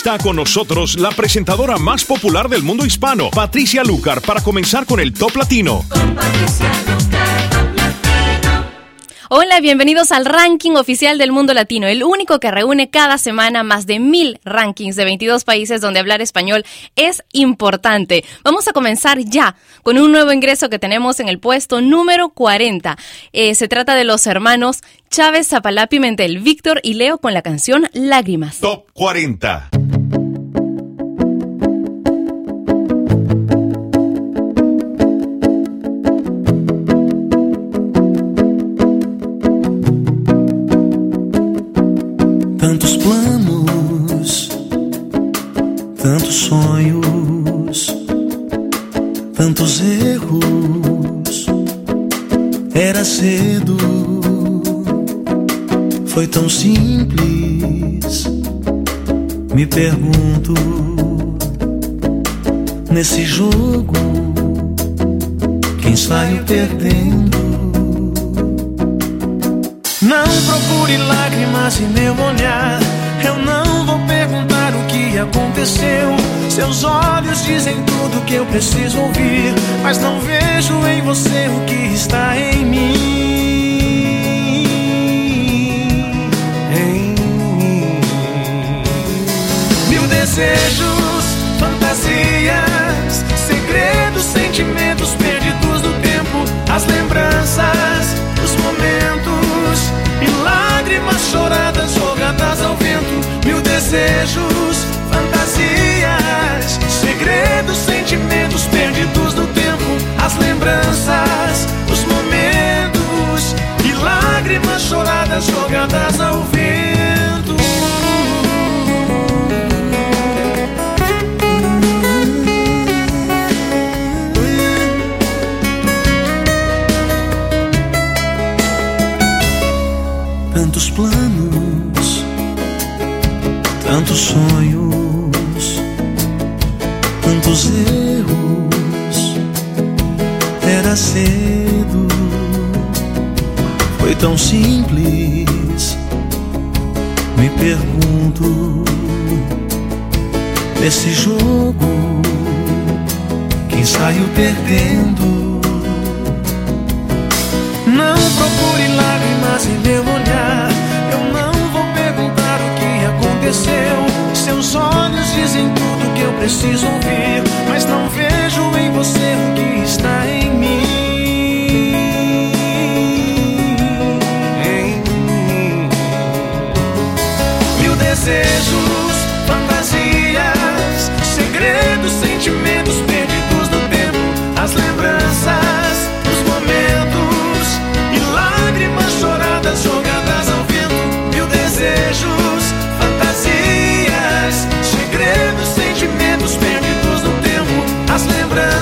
está con nosotros la presentadora más popular del mundo hispano, Patricia Lucar, para comenzar con el Top Latino. Hola, bienvenidos al ranking oficial del mundo latino, el único que reúne cada semana más de mil rankings de 22 países donde hablar español es importante. Vamos a comenzar ya con un nuevo ingreso que tenemos en el puesto número 40. Eh, se trata de los hermanos Chávez Zapalá Pimentel, Víctor y Leo con la canción Lágrimas. Top 40. Tantos sonhos, tantos erros. Era cedo, foi tão simples. Me pergunto, nesse jogo, quem saiu perdendo? Não procure lágrimas em meu olhar. Eu não vou perguntar que aconteceu. Seus olhos dizem tudo que eu preciso ouvir. Mas não vejo em você o que está em mim. Em mim. Mil desejos, fantasias, segredos, sentimentos perdidos no tempo. As lembranças, os momentos e lágrimas choradas jogadas ao vento. Mil desejos, As lembranças, os momentos e lágrimas choradas jogadas ao vento. Tantos planos, tantos sonhos, tão simples. Me pergunto, nesse jogo, quem saiu perdendo? Não procure lágrimas em meu olhar. Eu não vou perguntar o que aconteceu. Seus olhos dizem tudo que eu preciso ouvir. Mas não vejo em você o que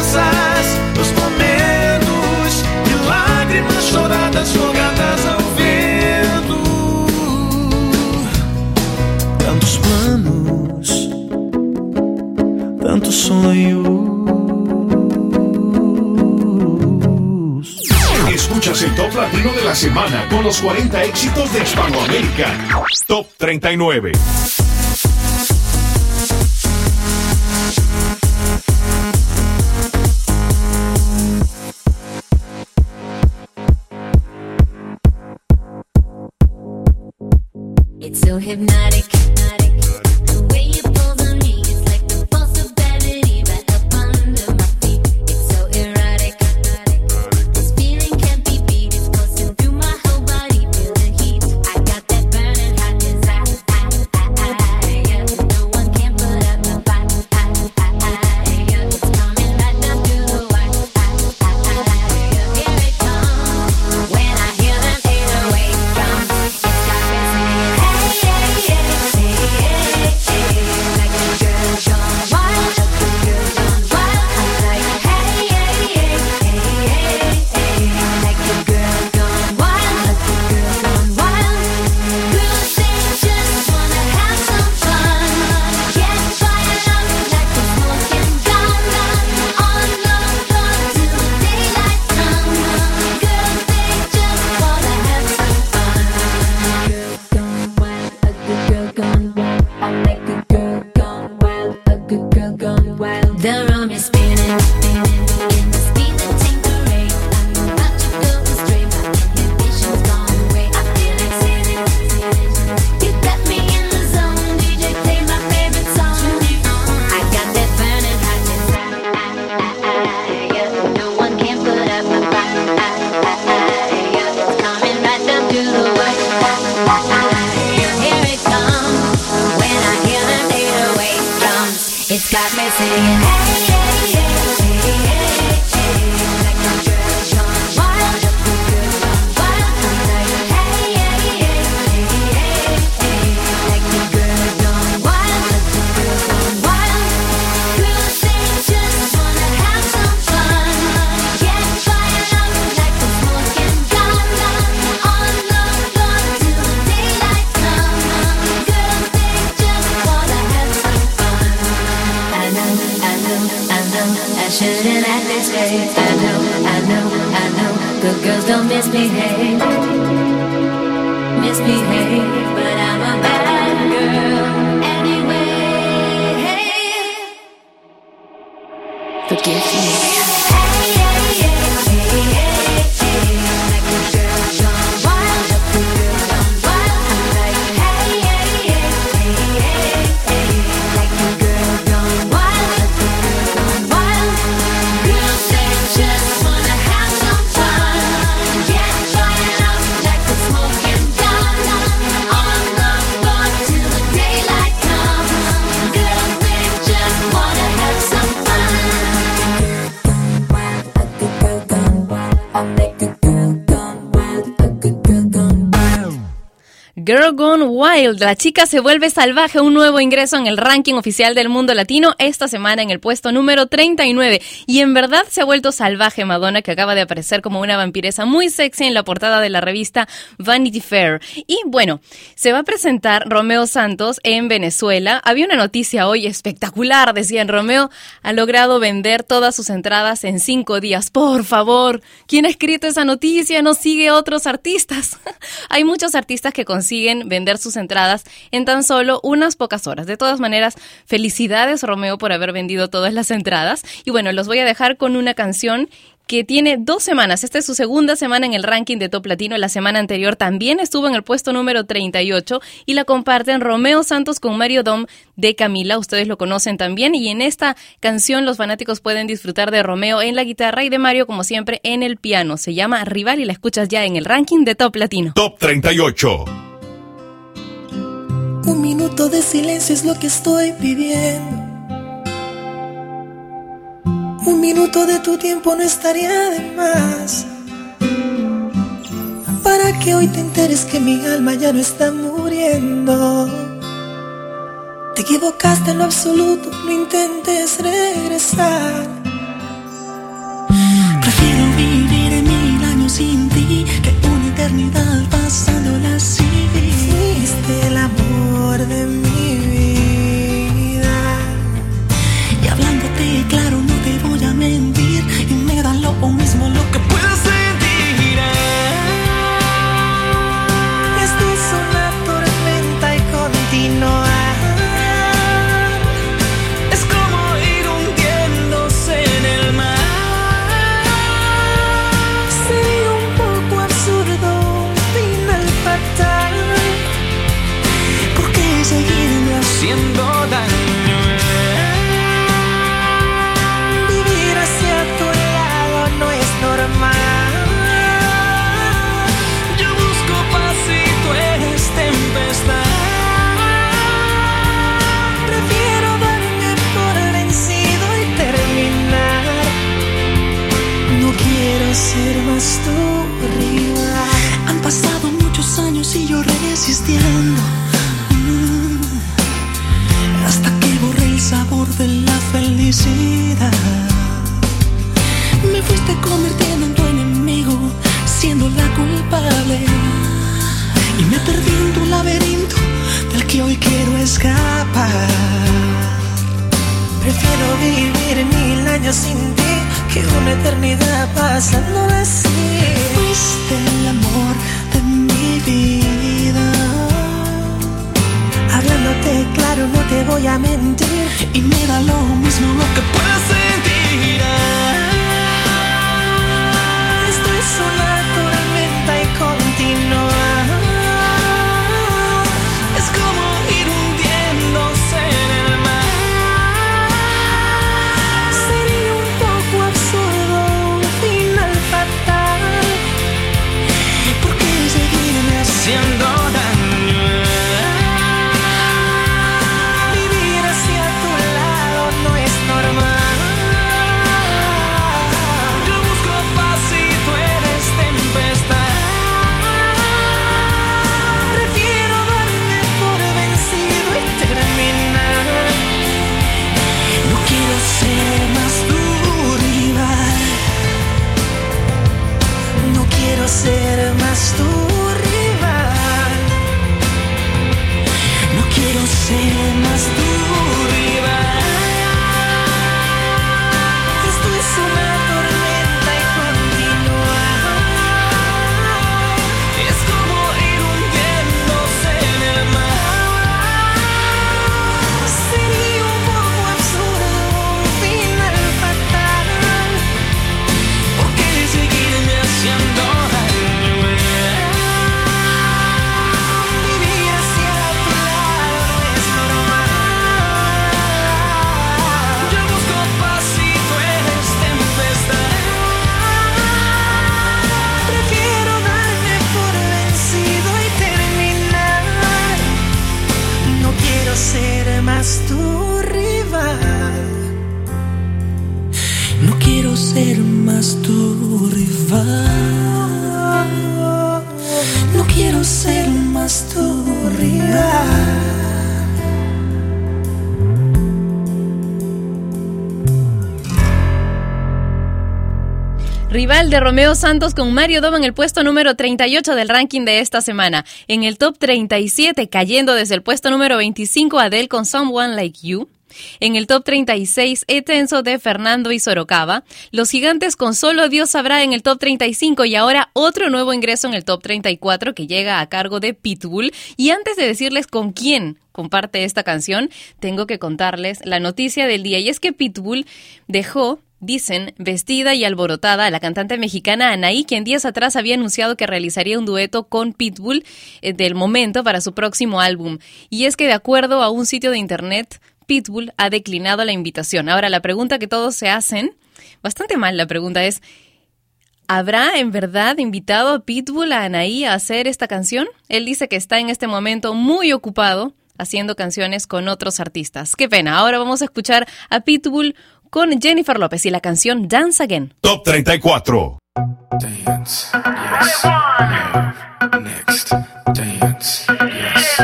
lembranças, os momentos e lágrimas choradas jogadas ao vento. Tantos planos, tantos sonhos. Escuchas el Top Latino de la semana con los 40 éxitos de Hispanoamérica. Top 39. Hypnotic. La chica se vuelve salvaje, un nuevo ingreso en el ranking oficial del mundo latino esta semana en el puesto número 39. Y en verdad se ha vuelto salvaje Madonna, que acaba de aparecer como una vampiresa muy sexy en la portada de la revista Vanity Fair. Y bueno, se va a presentar Romeo Santos en Venezuela. Había una noticia hoy espectacular, decían Romeo ha logrado vender todas sus entradas en cinco días. Por favor, ¿quién ha escrito esa noticia? No sigue otros artistas. Hay muchos artistas que consiguen vender sus entradas en tan solo unas pocas horas. De todas maneras, felicidades Romeo por haber vendido todas las entradas. Y bueno, los voy a dejar con una canción que tiene dos semanas. Esta es su segunda semana en el ranking de Top Latino. La semana anterior también estuvo en el puesto número 38 y la comparten Romeo Santos con Mario Dom de Camila. Ustedes lo conocen también. Y en esta canción los fanáticos pueden disfrutar de Romeo en la guitarra y de Mario, como siempre, en el piano. Se llama Rival y la escuchas ya en el ranking de Top Latino. Top 38. Un minuto de silencio es lo que estoy pidiendo. Un minuto de tu tiempo no estaría de más. Para que hoy te enteres que mi alma ya no está muriendo. Te equivocaste en lo absoluto, no intentes regresar. Prefiero vivir mil años sin ti que una eternidad pasándola así. Fuiste el amor Santos con Mario Doma en el puesto número 38 del ranking de esta semana. En el top 37, cayendo desde el puesto número 25, Adele con Someone Like You. En el top 36, Etenso de Fernando y Sorocaba. Los Gigantes con Solo Dios sabrá en el top 35 y ahora otro nuevo ingreso en el top 34 que llega a cargo de Pitbull. Y antes de decirles con quién comparte esta canción, tengo que contarles la noticia del día y es que Pitbull dejó Dicen, vestida y alborotada, la cantante mexicana Anaí, quien días atrás había anunciado que realizaría un dueto con Pitbull eh, del momento para su próximo álbum. Y es que de acuerdo a un sitio de internet, Pitbull ha declinado la invitación. Ahora, la pregunta que todos se hacen, bastante mal la pregunta es, ¿habrá en verdad invitado a Pitbull a Anaí a hacer esta canción? Él dice que está en este momento muy ocupado haciendo canciones con otros artistas. Qué pena. Ahora vamos a escuchar a Pitbull con Jennifer López y la canción Dance Again. Top 34. Dance, yes. Next, dance, yes.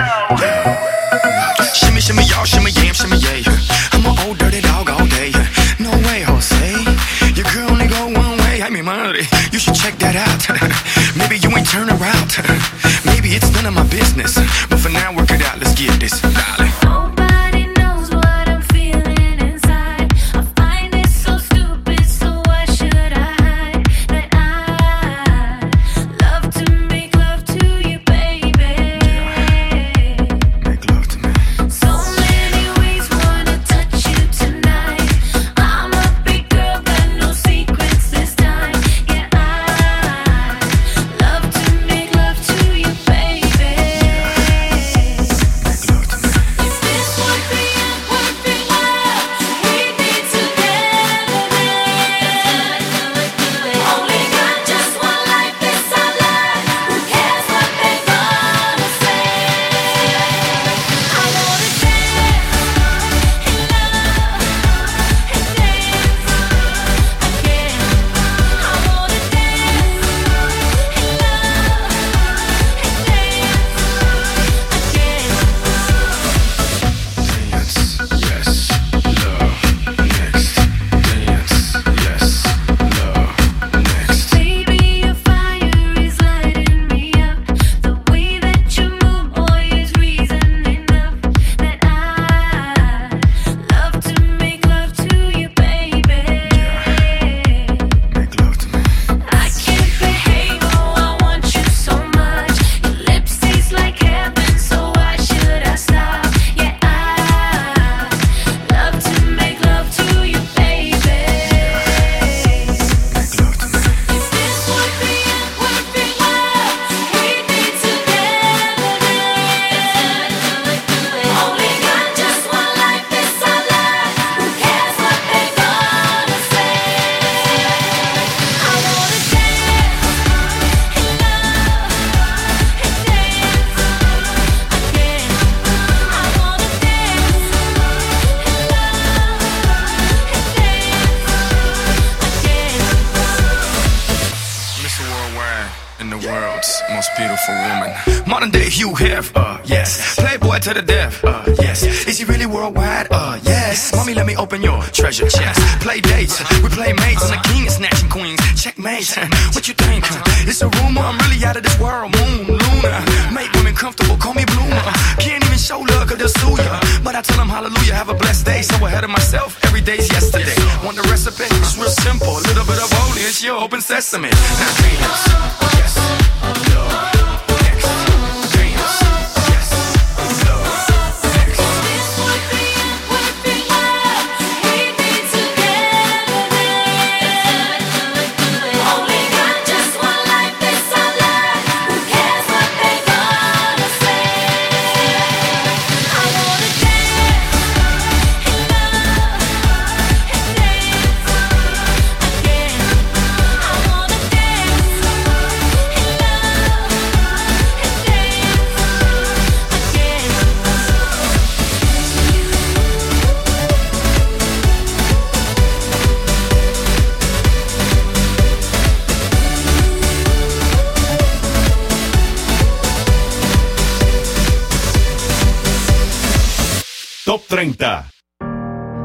Shimmy, shimmy, y'all, shimmy, yam, shimmy, yay. I'm an old dirty dog all day. No way, Jose. Your girl only go one way. I mean, madre, you should check that out. Maybe you ain't turn around. Maybe it's none of my business. But for now, work it out. Let's get this, darling. Sesame. Dance, yes,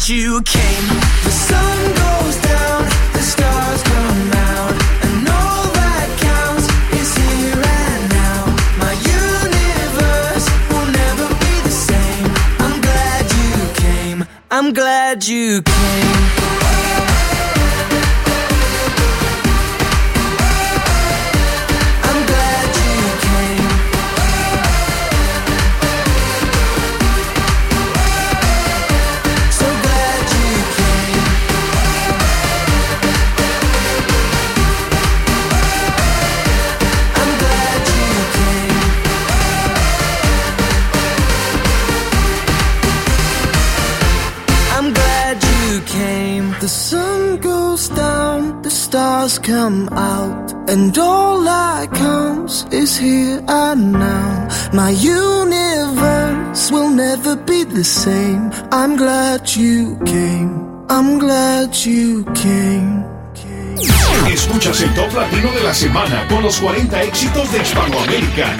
You glad you came. Latino de la semana con los 40 éxitos de Hispanoamérica.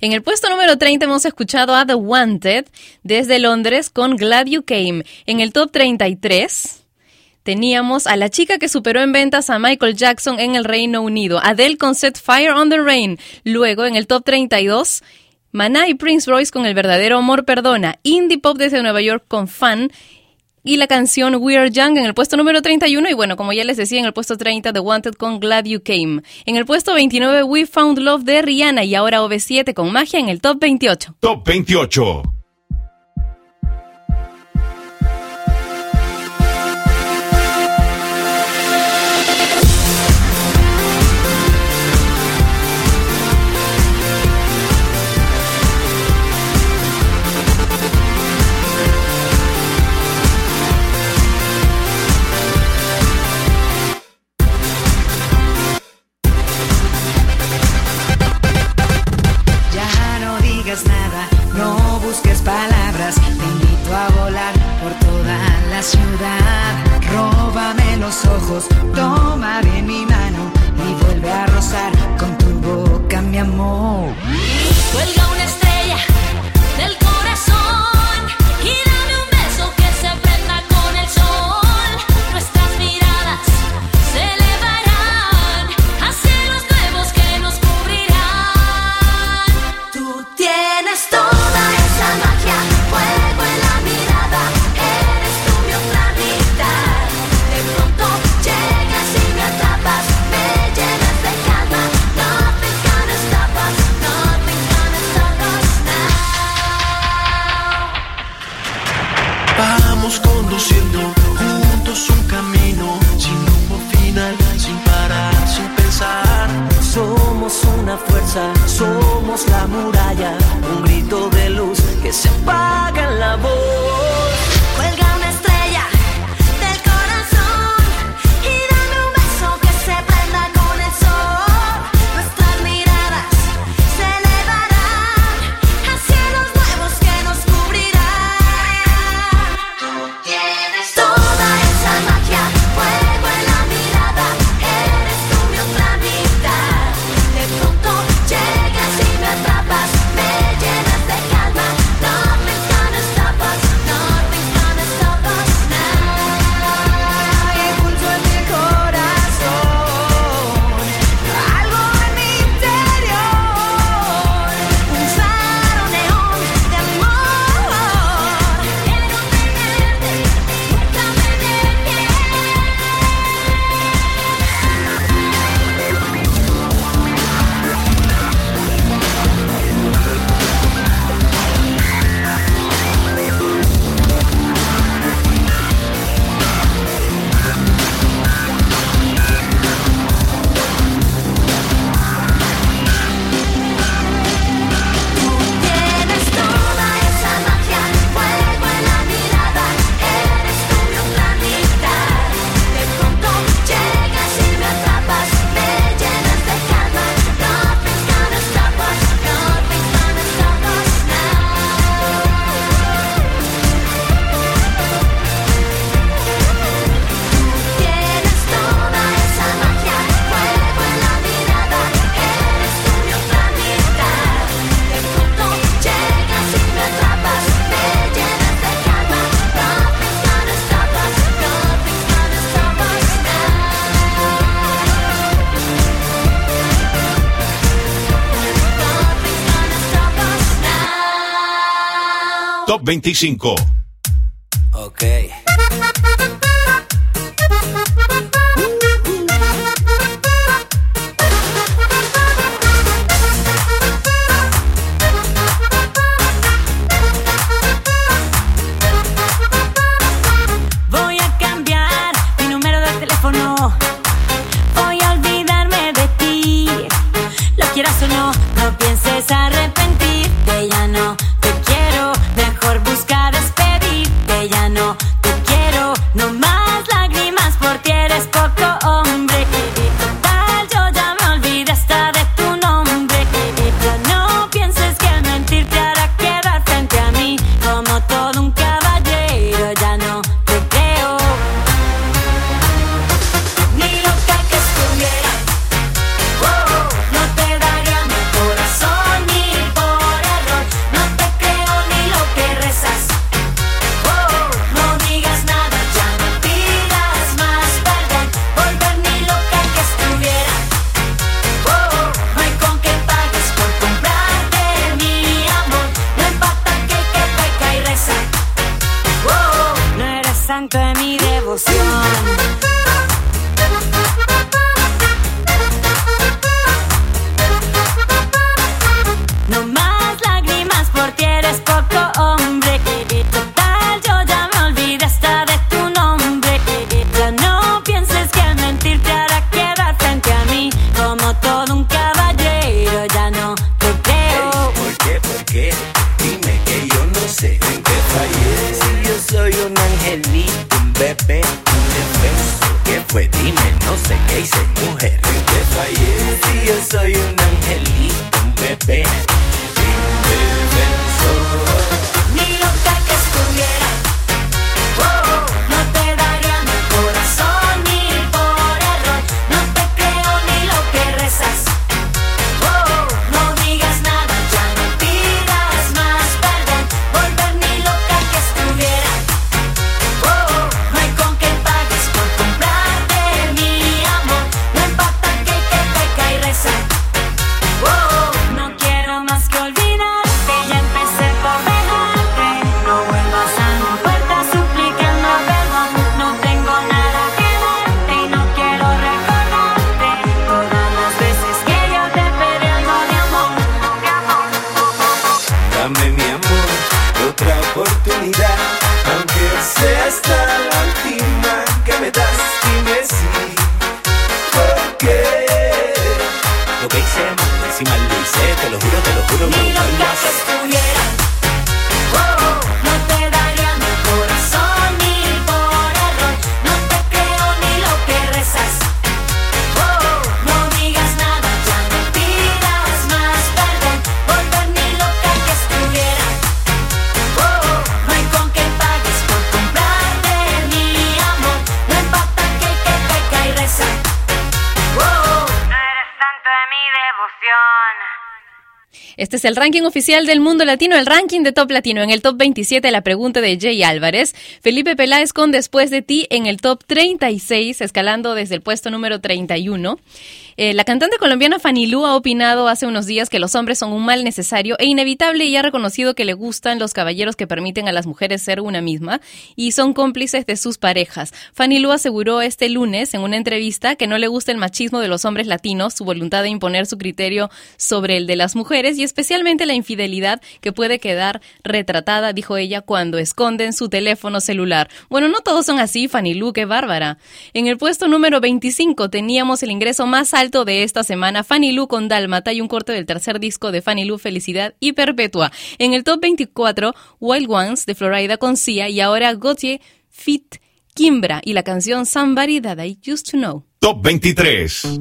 En el puesto número 30 hemos escuchado a The Wanted desde Londres con Glad You Came. En el top 33 teníamos a la chica que superó en ventas a Michael Jackson en el Reino Unido, Adele con Set Fire on the Rain. Luego en el top 32 Maná y Prince Royce con El verdadero amor perdona, Indie Pop desde Nueva York con Fan y la canción We Are Young en el puesto número 31 y bueno, como ya les decía, en el puesto 30 The Wanted con Glad You Came. En el puesto 29 We Found Love de Rihanna y ahora OV7 con Magia en el top 28. Top 28. Los muralla, un grito de luz que se apaga en la voz. Top 25. Ok. Dime que yo no sé en qué fallé. Si yo soy un angelito, un bebé, un defenso. ¿Qué fue? Dime, no sé qué hice, mujer. ¿En qué fallé? Si yo soy un angelito, un bebé. Este es el ranking oficial del mundo latino, el ranking de top latino. En el top 27, la pregunta de Jay Álvarez. Felipe Peláez con Después de ti en el top 36, escalando desde el puesto número 31. Eh, la cantante colombiana Fanny Lu ha opinado hace unos días que los hombres son un mal necesario e inevitable y ha reconocido que le gustan los caballeros que permiten a las mujeres ser una misma y son cómplices de sus parejas. Fanny Lu aseguró este lunes en una entrevista que no le gusta el machismo de los hombres latinos, su voluntad de imponer su criterio sobre el de las mujeres y especialmente la infidelidad que puede quedar retratada, dijo ella, cuando esconden su teléfono celular. Bueno, no todos son así, Fanny Lu, qué bárbara. En el puesto número 25 teníamos el ingreso más alto de esta semana, Fanny Lu con Dálmata y un corte del tercer disco de Fanny Lu, Felicidad y Perpetua. En el top 24, Wild Ones de Florida con Sia y ahora Gautier Fit Kimbra y la canción Somebody That I Used to Know. Top 23.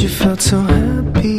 you felt so happy.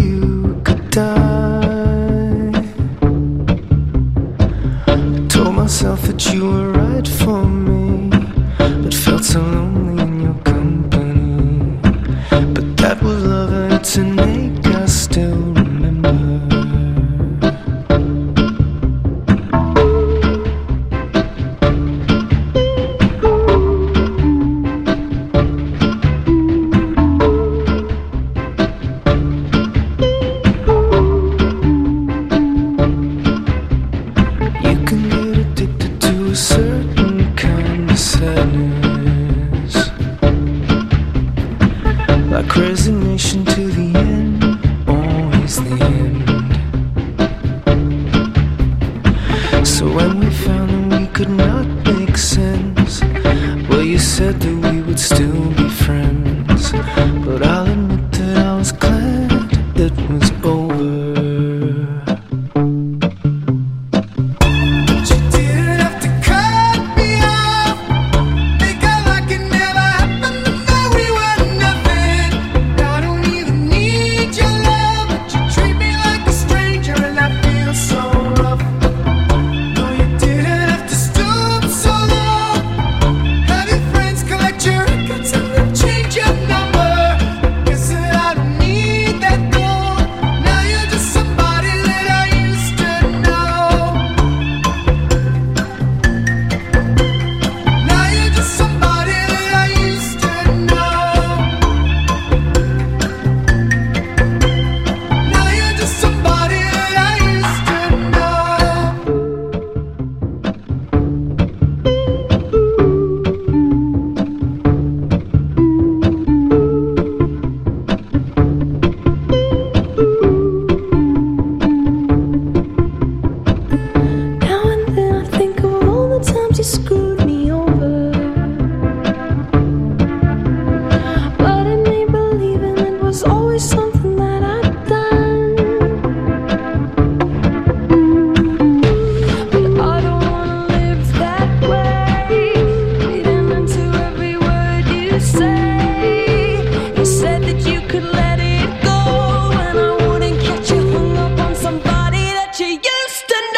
you used to know.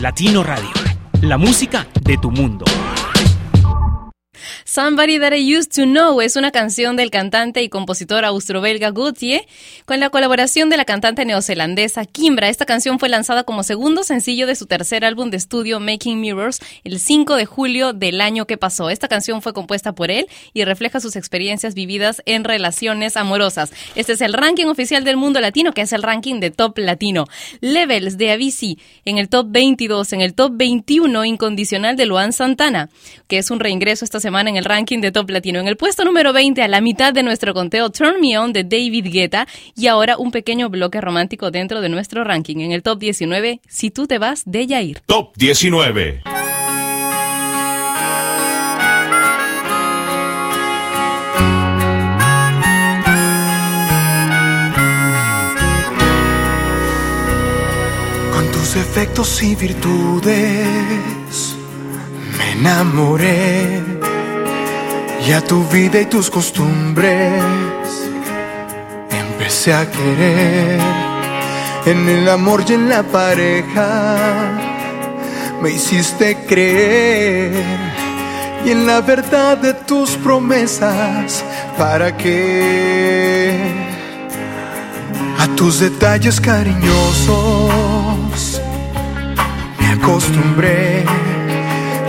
Latino Radio. La música de tu mundo. Somebody That I Used to Know es una canción del cantante y compositor austro-belga Gautier con la colaboración de la cantante neozelandesa Kimbra. Esta canción fue lanzada como segundo sencillo de su tercer álbum de estudio Making Mirrors el 5 de julio del año que pasó. Esta canción fue compuesta por él y refleja sus experiencias vividas en relaciones amorosas. Este es el ranking oficial del mundo latino, que es el ranking de top latino. Levels de Avicii en el top 22, en el top 21 incondicional de Luan Santana, que es un reingreso esta semana en el ranking de Top Latino. En el puesto número 20, a la mitad de nuestro conteo, Turn Me On de David Guetta. Y ahora un pequeño bloque romántico dentro de nuestro ranking. En el top 19, Si tú te vas, de Yair. Top 19. Con tus defectos y virtudes me enamoré. Y a tu vida y tus costumbres empecé a querer. En el amor y en la pareja me hiciste creer. Y en la verdad de tus promesas, ¿para qué? A tus detalles cariñosos me acostumbré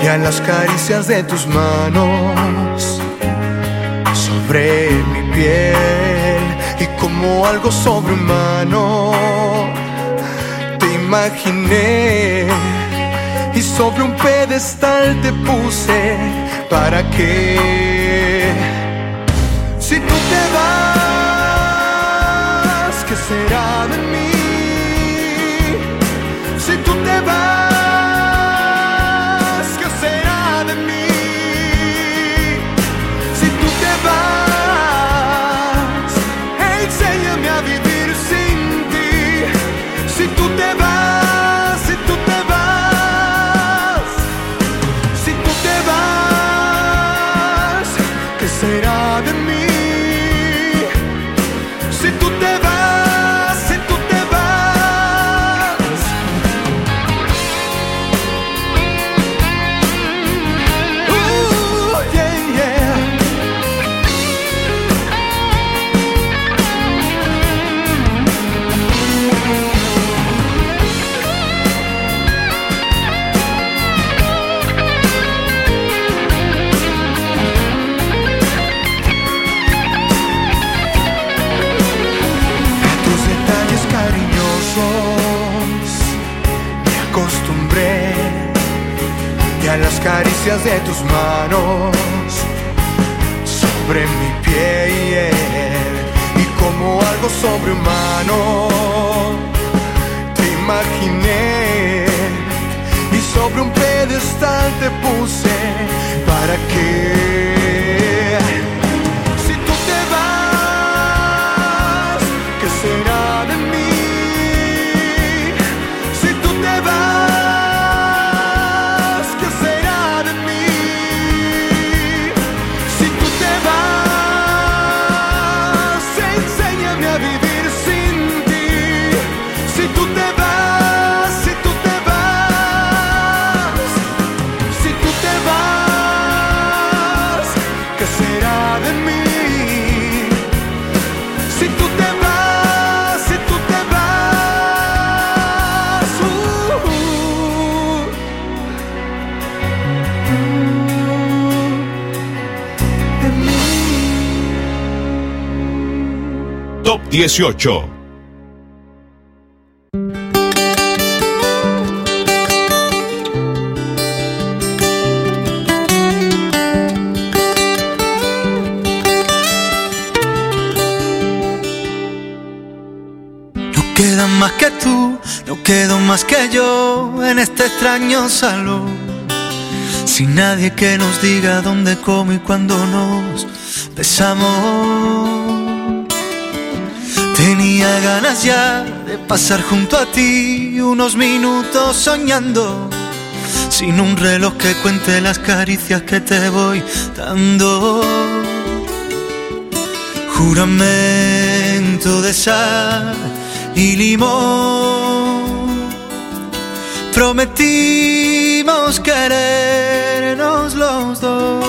y a las caricias de tus manos sobre mi piel y como algo sobrehumano te imaginé y sobre un pedestal te puse para que si tú te vas, ¿qué será de mí? Si tú te vas, caricias de tus manos sobre mi piel y como algo sobrehumano te imaginé y sobre un pedestal te puse para que 18. No queda más que tú, no quedo más que yo en este extraño salón. Sin nadie que nos diga dónde, cómo y cuándo nos besamos. Tenía ganas ya de pasar junto a ti unos minutos soñando. Sin un reloj que cuente las caricias que te voy dando. Juramento de sal y limón. Prometimos querernos los dos.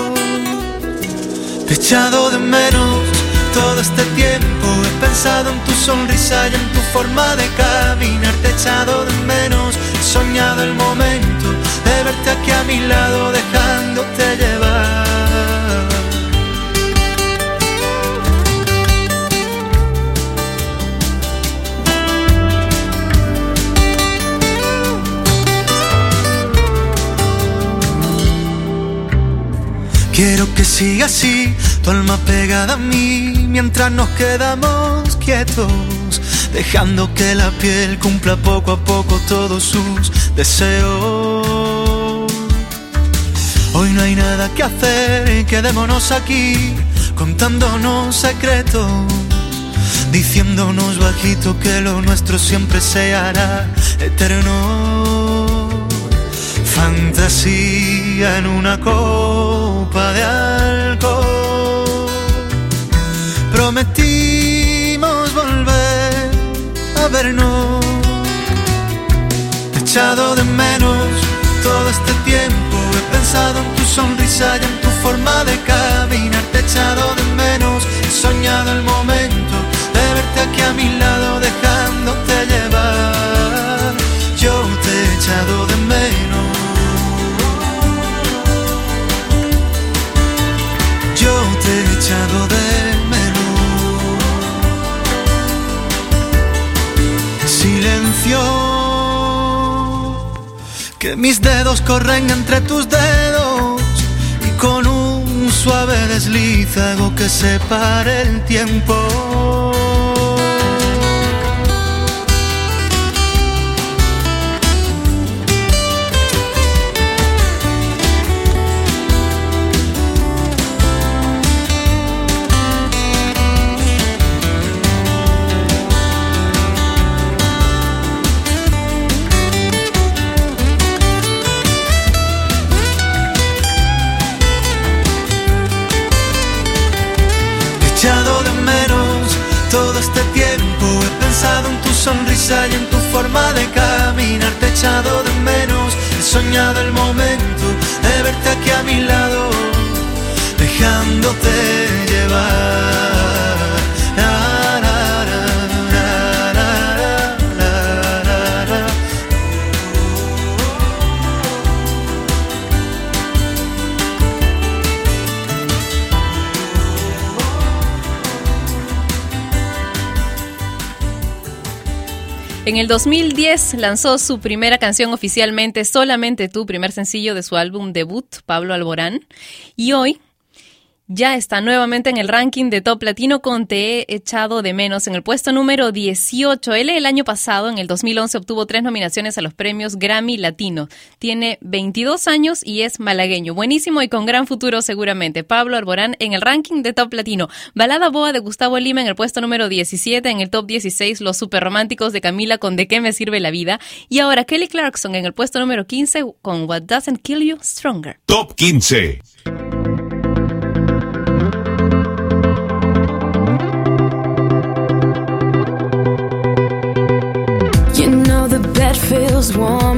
Te echado de menos todo este tiempo. Pensado en tu sonrisa y en tu forma de caminar. Te he echado de menos. Soñado el momento de verte aquí a mi lado, dejándote llevar. Quiero que siga así, tu alma pegada a mí, mientras nos quedamos quietos, dejando que la piel cumpla poco a poco todos sus deseos. Hoy no hay nada que hacer, quedémonos aquí, contándonos secretos, diciéndonos bajito que lo nuestro siempre se hará eterno. Fantasía en una copa de alcohol. Prometimos volver a vernos. Te echado de menos todo este tiempo. He pensado en tu sonrisa y en tu forma de caminar. Te he echado de menos. He soñado el momento de verte aquí a mi lado, dejándote llevar. Yo te he echado de menos. Mis dedos corren entre tus dedos y con un suave desliz hago que se pare el tiempo. Sonrisa y en tu forma de caminar. Te he echado de menos. He soñado el momento de verte aquí a mi lado, dejándote llevar. En el 2010 lanzó su primera canción oficialmente, Solamente tú, primer sencillo de su álbum debut, Pablo Alborán. Y hoy ya está nuevamente en el ranking de Top Latino con Te he echado de menos en el puesto número 18. Él el año pasado, en el 2011, obtuvo tres nominaciones a los premios Grammy Latino. Tiene 22 años y es malagueño. Buenísimo y con gran futuro seguramente. Pablo Alborán en el ranking de Top Latino. Balada Boa de Gustavo Lima en el puesto número 17. En el top 16, Los Superrománticos de Camila con De qué me sirve la vida. Y ahora Kelly Clarkson en el puesto número 15 con What Doesn't Kill You Stronger. Top 15. feels warm.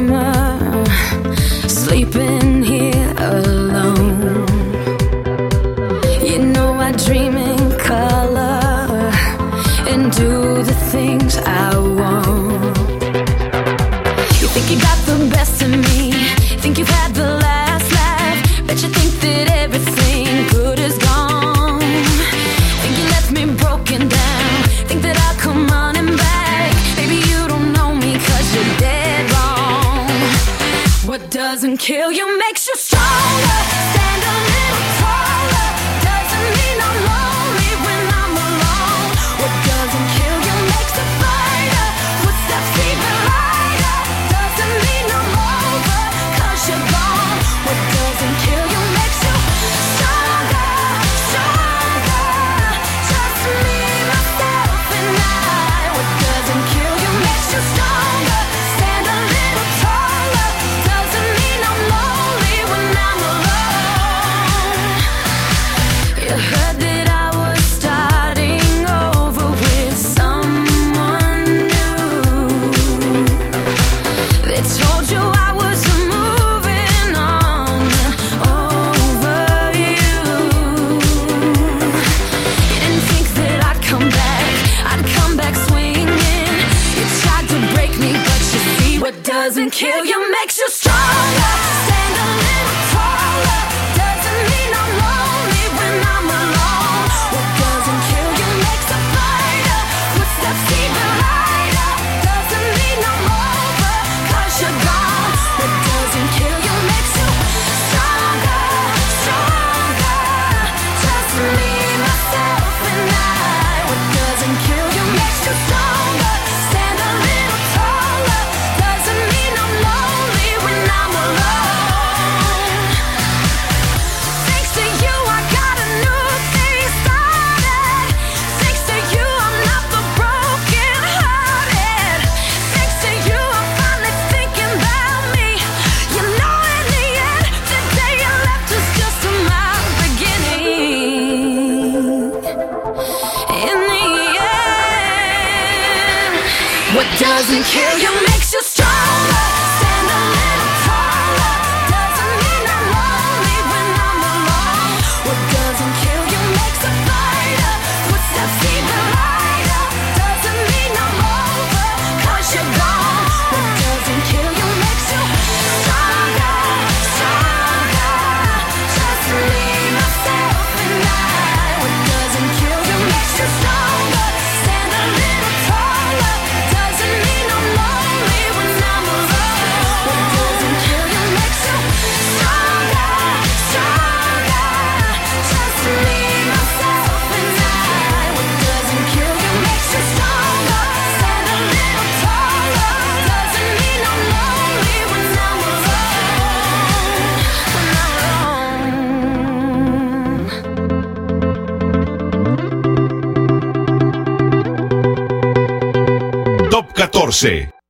14.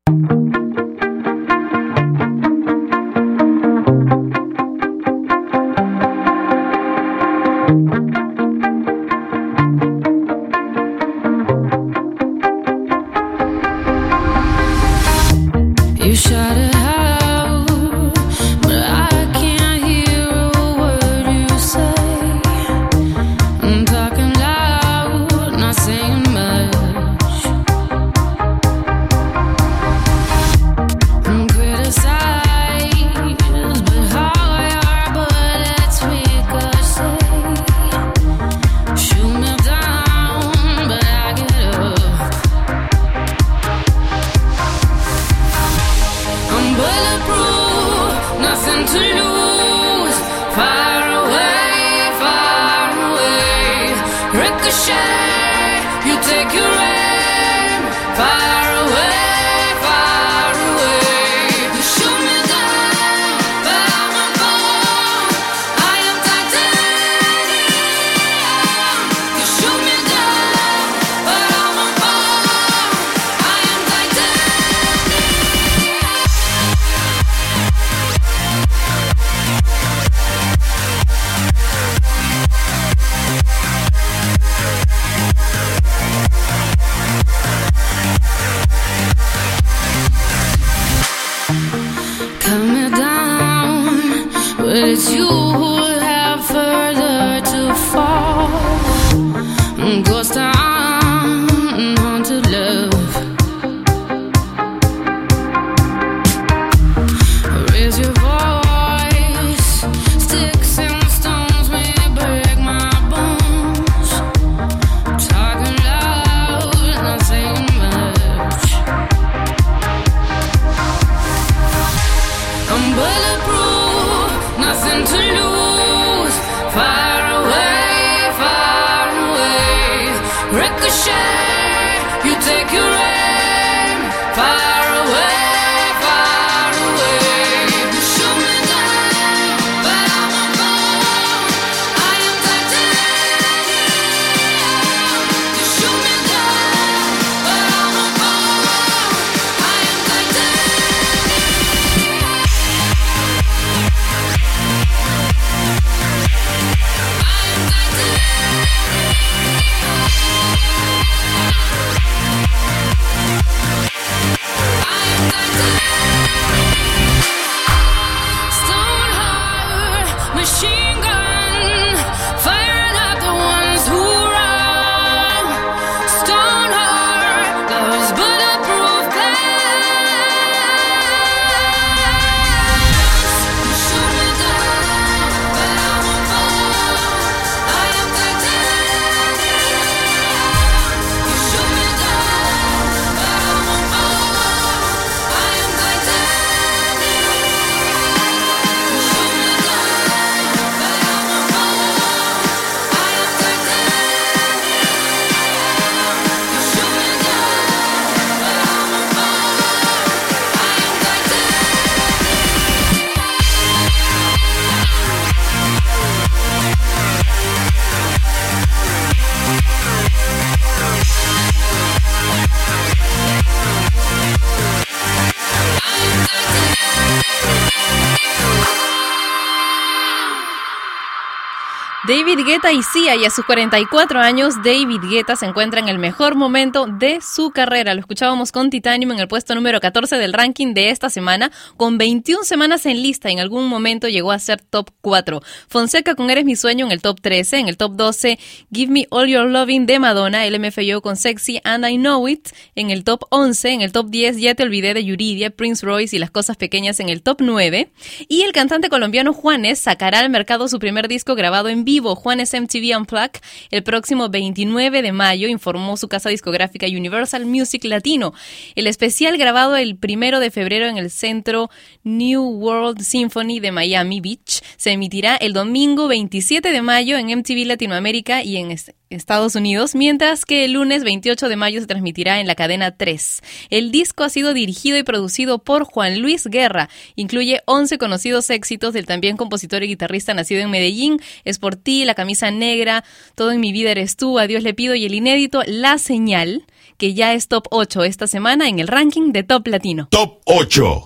David Guetta y Sia, y a sus 44 años, David Guetta se encuentra en el mejor momento de su carrera. Lo escuchábamos con Titanium en el puesto número 14 del ranking de esta semana, con 21 semanas en lista. En algún momento llegó a ser top 4. Fonseca con Eres mi sueño en el top 13, en el top 12, Give Me All Your Loving de Madonna, LMFAO con Sexy and I Know It, en el top 11, en el top 10, Ya te olvidé de Yuridia, Prince Royce y las cosas pequeñas en el top 9. Y el cantante colombiano Juanes sacará al mercado su primer disco grabado en vivo, Juanes MTV Unplugged, el próximo 29 de mayo, informó su casa discográfica Universal Music Latino. El especial grabado el primero de febrero en el centro New World Symphony de Miami Beach se emitirá el domingo 27 de mayo en MTV Latinoamérica y en est- Estados Unidos, mientras que el lunes 28 de mayo se transmitirá en la cadena 3. El disco ha sido dirigido y producido por Juan Luis Guerra. Incluye 11 conocidos éxitos del también compositor y guitarrista nacido en Medellín, Es por ti, La camisa negra, Todo en mi vida eres tú, Adiós le pido y el inédito La señal, que ya es top 8 esta semana en el ranking de Top Latino. Top 8.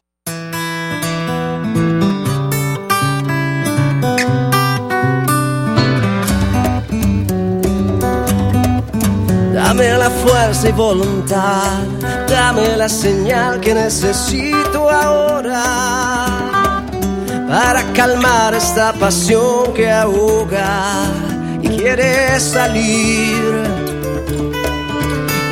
Dame la fuerza y voluntad, dame la señal que necesito ahora para calmar esta pasión que ahoga y quiere salir.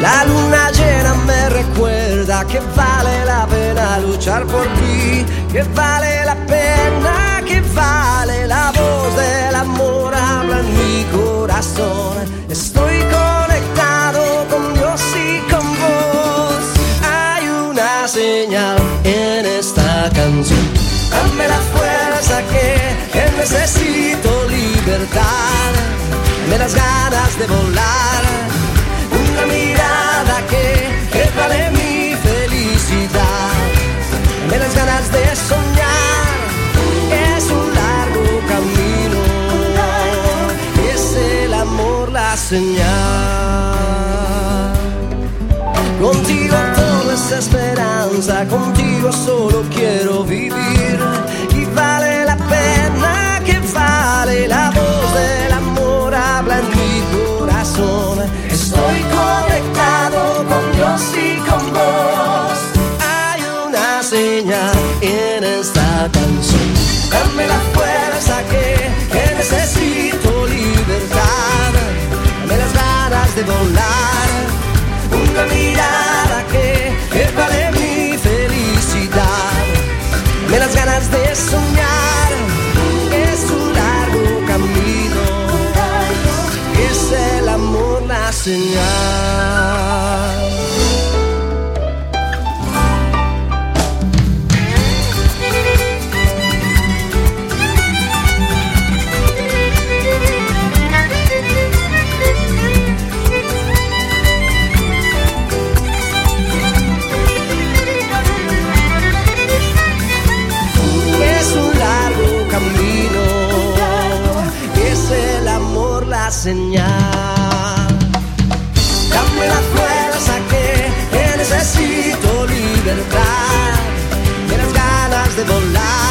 La luna llena me recuerda que vale la pena luchar por ti, que vale la pena, que vale la voz del amor habla en mi corazón. Las ganas de volar. Una mirada que, vale mi felicidad. Dame las ganas de soñar. Es un largo camino. Es el amor la señal. Contigo todo es esperanza, contigo solo quiero vivir. Estoy conectado con Dios y con vos. Hay una señal en esta canción. Dame la fuerza que, que necesito libertad. Dame las ganas de volar. Una mirada que, que vale mi felicidad. Dame las ganas de soñar. Es un largo camino, es el amor la señal. Ganas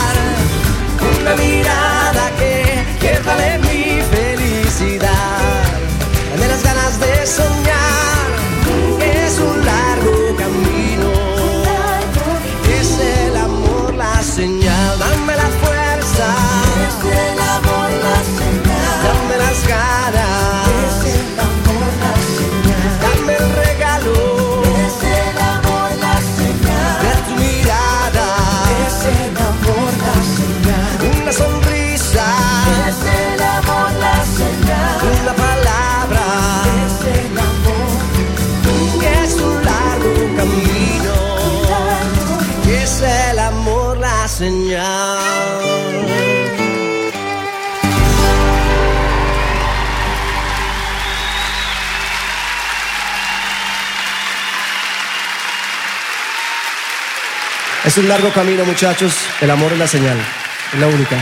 señal. Es un largo camino, muchachos. El amor es la señal. Es la única.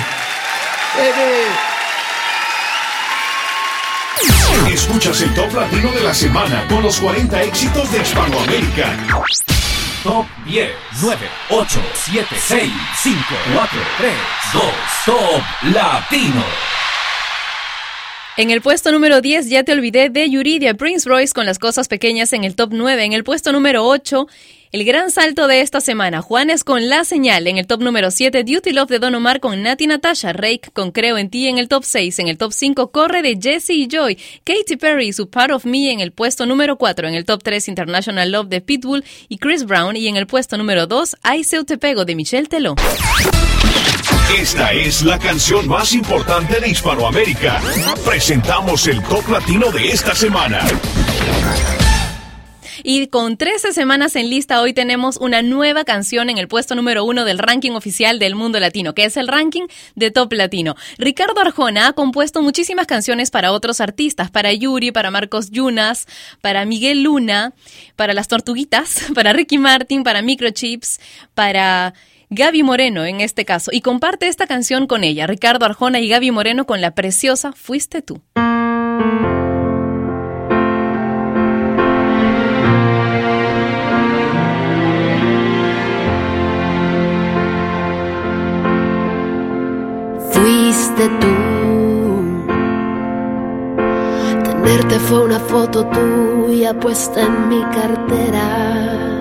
Escuchas el top latino de la semana con los 40 éxitos de Hispanoamérica. Top 10, 9, 8, 7, 6, 5, 4, 3, 2, Top Latino. En el puesto número 10, Ya te olvidé de Yuridia Prince Royce con las cosas pequeñas en el top 9. En el puesto número 8, el gran salto de esta semana, Juanes con La Señal. En el top número 7, Duty Love de Don Omar con Nati Natasha. Rake con Creo en Ti en el top 6. En el top 5, Corre de Jesse y Joy. Katy Perry y su Part of Me en el puesto número 4. En el top 3, International Love de Pitbull y Chris Brown. Y en el puesto número 2, Ay Seu Te Pego de Michelle Teló. Esta es la canción más importante de Hispanoamérica. Presentamos el top latino de esta semana. Y con 13 semanas en lista, hoy tenemos una nueva canción en el puesto número uno del ranking oficial del mundo latino, que es el ranking de Top Latino. Ricardo Arjona ha compuesto muchísimas canciones para otros artistas, para Yuri, para Marcos Yunas, para Miguel Luna, para Las Tortuguitas, para Ricky Martin, para Microchips, para Gaby Moreno en este caso. Y comparte esta canción con ella, Ricardo Arjona y Gaby Moreno con la preciosa Fuiste tú. fuiste tú. Tenerte fue una foto tuya puesta en mi cartera.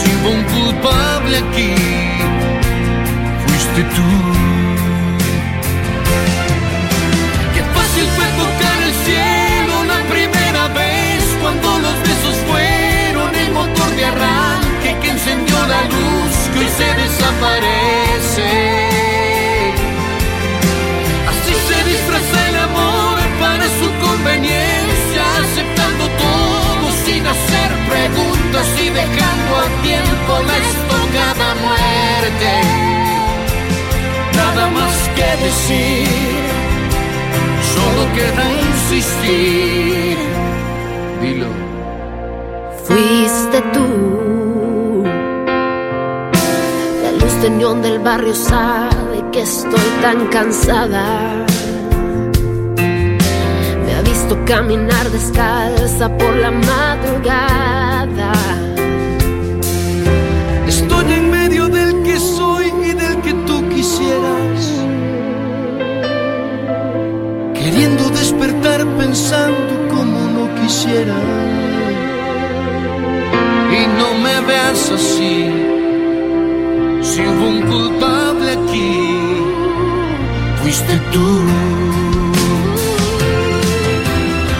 si hubo un culpable aquí, fuiste tú. Qué fácil fue tocar el cielo la primera vez cuando los besos fueron el motor de arranque que encendió la luz que hoy se desaparece. Así se disfraza el amor para su conveniencia, aceptando todo sin hacer preguntas y dejando al tiempo la estocada muerte. Nada más que decir, solo queda insistir. Dilo. Fuiste tú. La luz de del barrio sabe que estoy tan cansada. Me ha visto caminar descalza por la madrugada. Queriendo despertar pensando como no quisiera. Y no me veas así. Si hubo un culpable aquí, fuiste tú.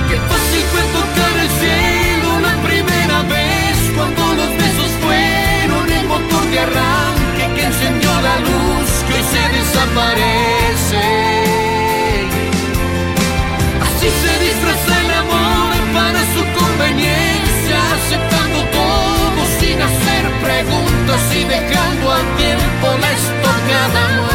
Qué fácil fue tocar el cielo la primera vez cuando los besos fueron el motor de arranque que encendió la luz que hoy se desaparece. Y dejando al tiempo la estocada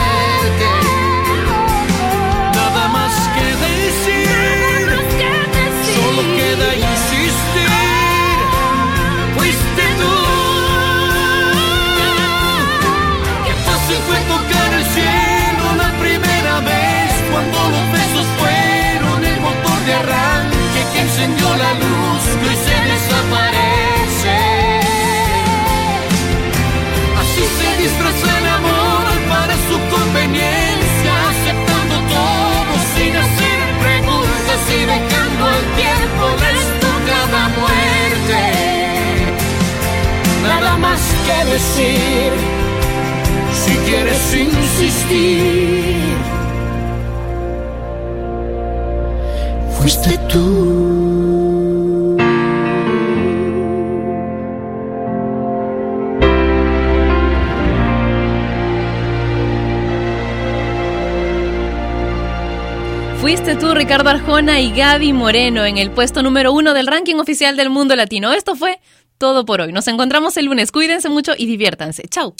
Ricardo Arjona y Gaby Moreno en el puesto número uno del ranking oficial del mundo latino. Esto fue todo por hoy. Nos encontramos el lunes. Cuídense mucho y diviértanse. Chao.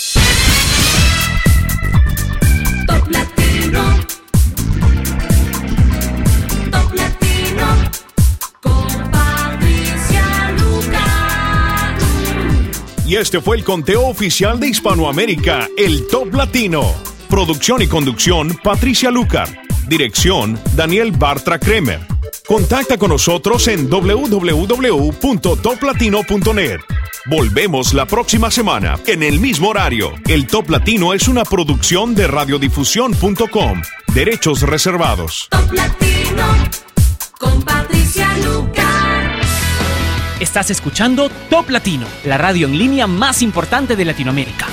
Top Latino. Top Latino. Con Patricia Luca. Y este fue el conteo oficial de Hispanoamérica, el Top Latino. Producción y conducción, Patricia Lucar. Dirección, Daniel Bartra Kremer. Contacta con nosotros en www.toplatino.net. Volvemos la próxima semana, en el mismo horario. El Top Latino es una producción de radiodifusión.com. Derechos reservados. Top Latino. Con Patricia Luca. Estás escuchando Top Latino, la radio en línea más importante de Latinoamérica.